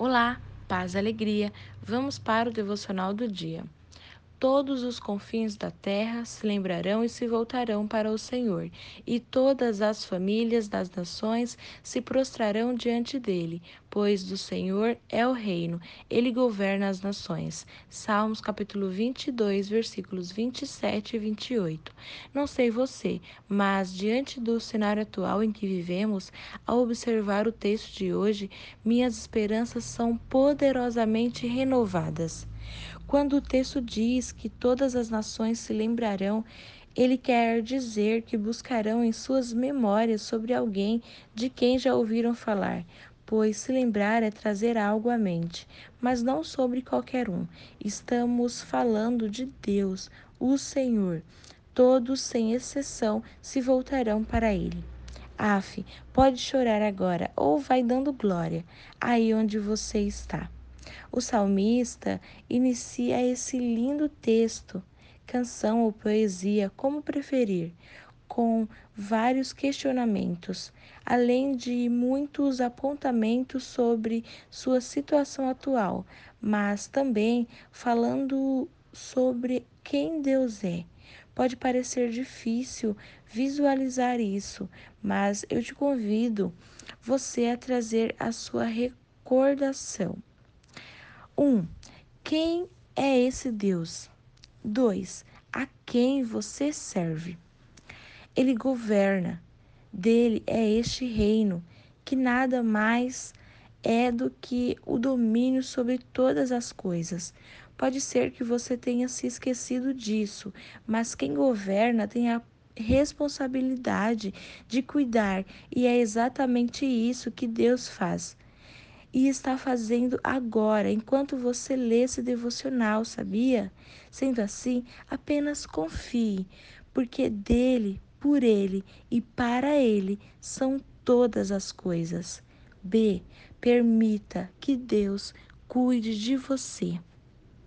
Olá, paz e alegria. Vamos para o devocional do dia. Todos os confins da terra se lembrarão e se voltarão para o Senhor, e todas as famílias das nações se prostrarão diante dele, pois do Senhor é o reino, ele governa as nações. Salmos capítulo 22, versículos 27 e 28. Não sei você, mas diante do cenário atual em que vivemos, ao observar o texto de hoje, minhas esperanças são poderosamente renovadas. Quando o texto diz que todas as nações se lembrarão, ele quer dizer que buscarão em suas memórias sobre alguém de quem já ouviram falar, pois se lembrar é trazer algo à mente, mas não sobre qualquer um. Estamos falando de Deus, o Senhor. Todos, sem exceção, se voltarão para ele. Af, pode chorar agora ou vai dando glória aí onde você está. O salmista inicia esse lindo texto, canção ou poesia, como preferir, com vários questionamentos, além de muitos apontamentos sobre sua situação atual, mas também falando sobre quem Deus é. Pode parecer difícil visualizar isso, mas eu te convido você a trazer a sua recordação. 1. Um, quem é esse Deus? 2. A quem você serve? Ele governa. Dele é este reino, que nada mais é do que o domínio sobre todas as coisas. Pode ser que você tenha se esquecido disso, mas quem governa tem a responsabilidade de cuidar, e é exatamente isso que Deus faz e está fazendo agora, enquanto você lê esse devocional, sabia? Sendo assim, apenas confie, porque dele, por ele e para ele são todas as coisas. B. Permita que Deus cuide de você.